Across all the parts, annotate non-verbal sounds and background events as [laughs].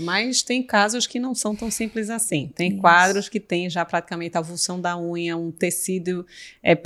Mas tem casos que não são tão simples assim. Tem Isso. quadros que têm já praticamente a avulsão da unha, um tecido é,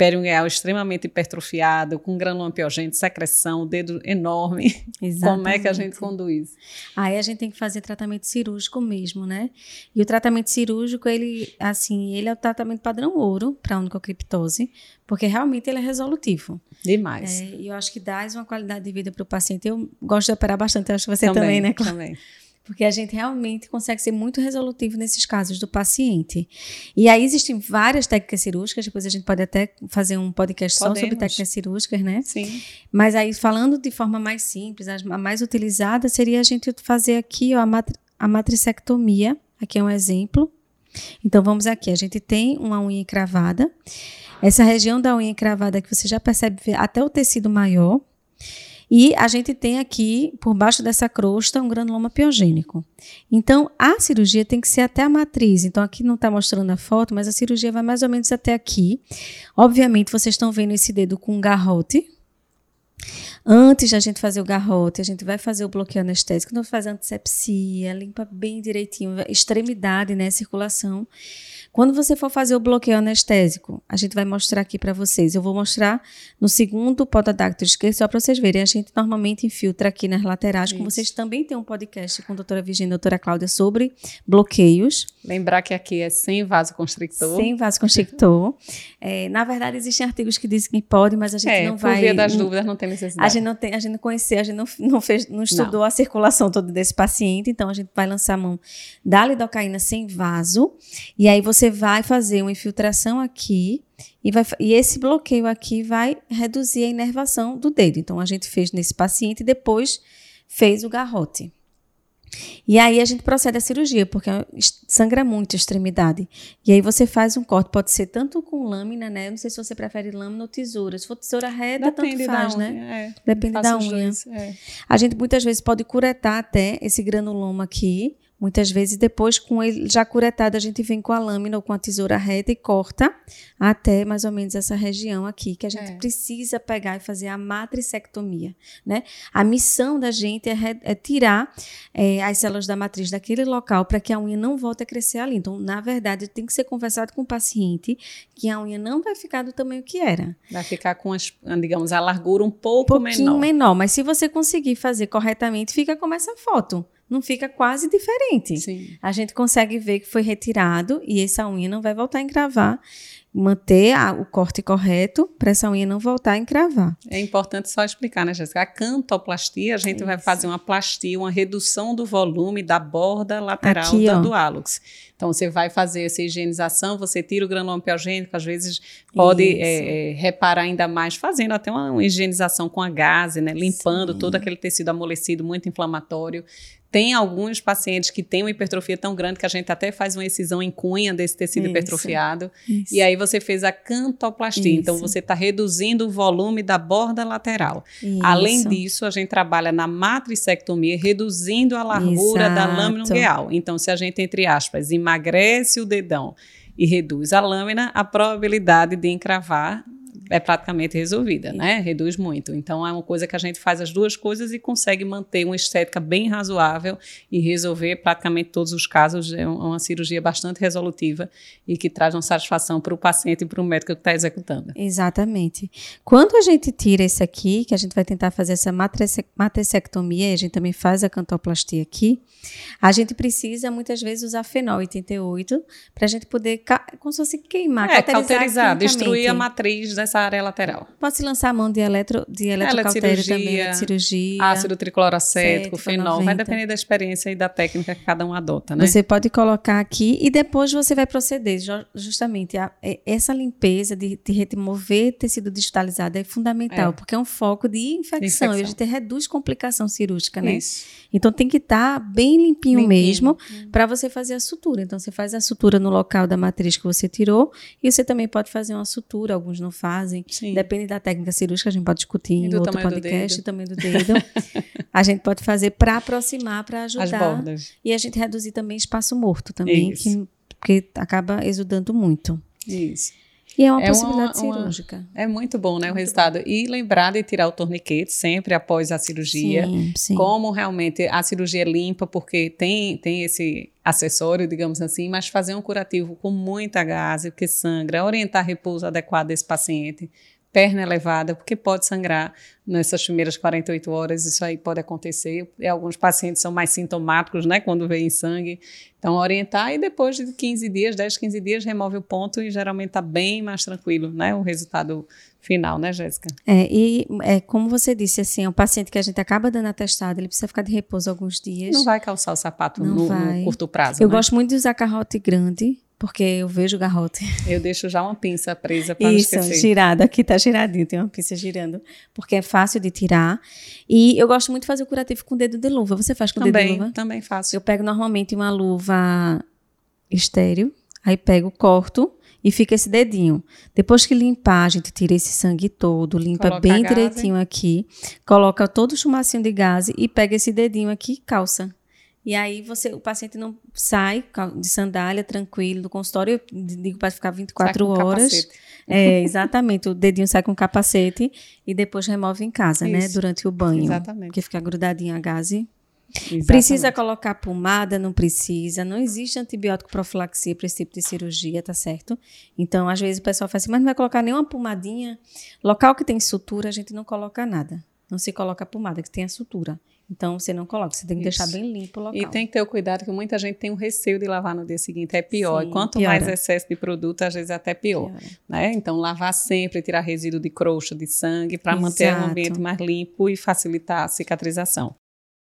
extremamente hipertrofiado, com granuloma piogênito, secreção, dedo enorme. Exatamente. Como é que a gente conduz? Aí a gente tem que fazer tratamento cirúrgico mesmo, né? E o tratamento cirúrgico, ele, assim, ele é o tratamento padrão ouro para a onicocriptose, porque realmente ele é resolutivo. Demais. É, e eu acho que dá uma qualidade de vida para o paciente. Eu gosto de operar bastante, eu acho que você também, também né? Também porque a gente realmente consegue ser muito resolutivo nesses casos do paciente. E aí existem várias técnicas cirúrgicas, depois a gente pode até fazer um podcast Podemos. só sobre técnicas cirúrgicas, né? Sim. Mas aí, falando de forma mais simples, a mais utilizada seria a gente fazer aqui ó, a, matri a matricectomia. Aqui é um exemplo. Então, vamos aqui. A gente tem uma unha encravada. Essa região da unha encravada que você já percebe até o tecido maior. E a gente tem aqui, por baixo dessa crosta, um granuloma piogênico. Então, a cirurgia tem que ser até a matriz. Então, aqui não está mostrando a foto, mas a cirurgia vai mais ou menos até aqui. Obviamente, vocês estão vendo esse dedo com um garrote. Antes de a gente fazer o garrote, a gente vai fazer o bloqueio anestésico, não faz antisepsia, limpa bem direitinho, extremidade, né, circulação. Quando você for fazer o bloqueio anestésico, a gente vai mostrar aqui para vocês. Eu vou mostrar no segundo podadacto esquerdo, só para vocês verem. A gente normalmente infiltra aqui nas laterais, Isso. como vocês também têm um podcast com a doutora Virginia e a doutora Cláudia sobre bloqueios. Lembrar que aqui é sem vasoconstrictor. Sem vasoconstrictor. [laughs] é, na verdade, existem artigos que dizem que pode, mas a gente é, não vai... por via das dúvidas não tem necessidade. A gente não, tem, a gente não conhecia, a gente não, não, fez, não estudou não. a circulação toda desse paciente, então a gente vai lançar a mão da lidocaína sem vaso, e aí você você vai fazer uma infiltração aqui e, vai, e esse bloqueio aqui vai reduzir a inervação do dedo. Então, a gente fez nesse paciente e depois fez o garrote. E aí a gente procede à cirurgia, porque sangra muito a extremidade. E aí você faz um corte, pode ser tanto com lâmina, né? Não sei se você prefere lâmina ou tesoura. Se for tesoura reta, Depende tanto faz, né? É. Depende da unha. Dois, é. A gente muitas vezes pode curetar até esse granuloma aqui Muitas vezes, depois, com ele já curetado, a gente vem com a lâmina ou com a tesoura reta e corta até mais ou menos essa região aqui, que a gente é. precisa pegar e fazer a matricectomia, né? A missão da gente é, é tirar é, as células da matriz daquele local para que a unha não volte a crescer ali. Então, na verdade, tem que ser conversado com o paciente que a unha não vai ficar do tamanho que era. Vai ficar com, as, digamos, a largura um pouco um menor. menor. Mas se você conseguir fazer corretamente, fica como essa foto não fica quase diferente. Sim. A gente consegue ver que foi retirado e essa unha não vai voltar a encravar. Manter a, o corte correto para essa unha não voltar a encravar. É importante só explicar, né, Jéssica? A cantoplastia, a gente Isso. vai fazer uma plastia, uma redução do volume da borda lateral Aqui, da, do hálux. Então, você vai fazer essa higienização, você tira o granuloma piogênico, às vezes pode é, é, reparar ainda mais, fazendo até uma, uma higienização com a gase, né? Limpando Sim. todo aquele tecido amolecido, muito inflamatório. Tem alguns pacientes que têm uma hipertrofia tão grande que a gente até faz uma excisão em cunha desse tecido isso, hipertrofiado. Isso. E aí você fez a cantoplastia. Então, isso. Então você está reduzindo o volume da borda lateral. Além disso, a gente trabalha na matricectomia, reduzindo a largura Exato. da lâmina ungueal. Então, se a gente, entre aspas, emagrece o dedão e reduz a lâmina, a probabilidade de encravar é praticamente resolvida, né? Reduz muito. Então é uma coisa que a gente faz as duas coisas e consegue manter uma estética bem razoável e resolver praticamente todos os casos. É uma cirurgia bastante resolutiva e que traz uma satisfação para o paciente e para o médico que está executando. Exatamente. Quando a gente tira esse aqui, que a gente vai tentar fazer essa matricectomia, a gente também faz a cantoplastia aqui, a gente precisa muitas vezes usar fenol 88 para a gente poder, como se fosse queimar, é, cauterizar, destruir a matriz dessa área lateral. Pode se lançar a mão de eletro, de eletrocautério também, de cirurgia. Ácido tricloracético, fenol, 90. vai depender da experiência e da técnica que cada um adota, né? Você pode colocar aqui e depois você vai proceder justamente a, essa limpeza de, de remover tecido digitalizado é fundamental, é. porque é um foco de infecção, infecção. e a gente reduz complicação cirúrgica, né? Isso. Então tem que estar tá bem limpinho, limpinho. mesmo para você fazer a sutura. Então você faz a sutura no local da matriz que você tirou e você também pode fazer uma sutura, alguns não fazem. Sim. Depende da técnica cirúrgica, a gente pode discutir em outro podcast, do também do dedo. a gente pode fazer para aproximar, para ajudar. As bordas. E a gente reduzir também espaço morto também, que, porque acaba exudando muito. Isso. E é uma é possibilidade uma, cirúrgica. Uma, é muito bom, né, muito o resultado. Bom. E lembrar de tirar o torniquete sempre após a cirurgia. Sim, sim. Como realmente a cirurgia é limpa, porque tem, tem esse acessório, digamos assim, mas fazer um curativo com muita gase, porque sangra, orientar repouso adequado desse paciente perna elevada, porque pode sangrar nessas primeiras 48 horas, isso aí pode acontecer. E alguns pacientes são mais sintomáticos, né, quando veem sangue. Então, orientar e depois de 15 dias, 10, 15 dias, remove o ponto e geralmente está bem mais tranquilo, né, o resultado final, né, Jéssica? É, e é, como você disse, assim, o paciente que a gente acaba dando atestado, ele precisa ficar de repouso alguns dias. Não vai calçar o sapato no, no, curto prazo, Eu né? gosto muito de usar carrote grande, porque eu vejo garrote. [laughs] Eu deixo já uma pinça presa para não esquecer. Isso, girada. Aqui tá giradinho, tem uma pinça girando, porque é fácil de tirar. E eu gosto muito de fazer o curativo com dedo de luva. Você faz com dedo de luva? Também faço. Eu pego normalmente uma luva estéreo, aí pego, corto e fica esse dedinho. Depois que limpar, a gente tira esse sangue todo, limpa coloca bem direitinho aqui, coloca todo o chumacinho de gás e pega esse dedinho aqui e calça. E aí você, o paciente não sai de sandália tranquilo do consultório, eu digo para ficar 24 horas. É, exatamente, o dedinho sai com capacete e depois remove em casa, né, Isso. né, durante o banho. Exatamente. Porque fica grudadinho a gase. Exatamente. Precisa colocar pomada? Não precisa. Não existe antibiótico profilaxia para esse tipo de cirurgia, tá certo? Então, às vezes o pessoal fala assim, mas não vai colocar nenhuma pomadinha. Local que tem sutura, a gente não coloca nada. Não se coloca pomada, que tem a sutura. Então você não coloca, você tem que Isso. deixar bem limpo o local. E tem que ter o cuidado que muita gente tem o receio de lavar no dia seguinte, é pior. Sim, e quanto piora. mais excesso de produto, às vezes é até pior. Né? Então lavar sempre, tirar resíduo de crosta, de sangue, para manter o ambiente mais limpo e facilitar a cicatrização.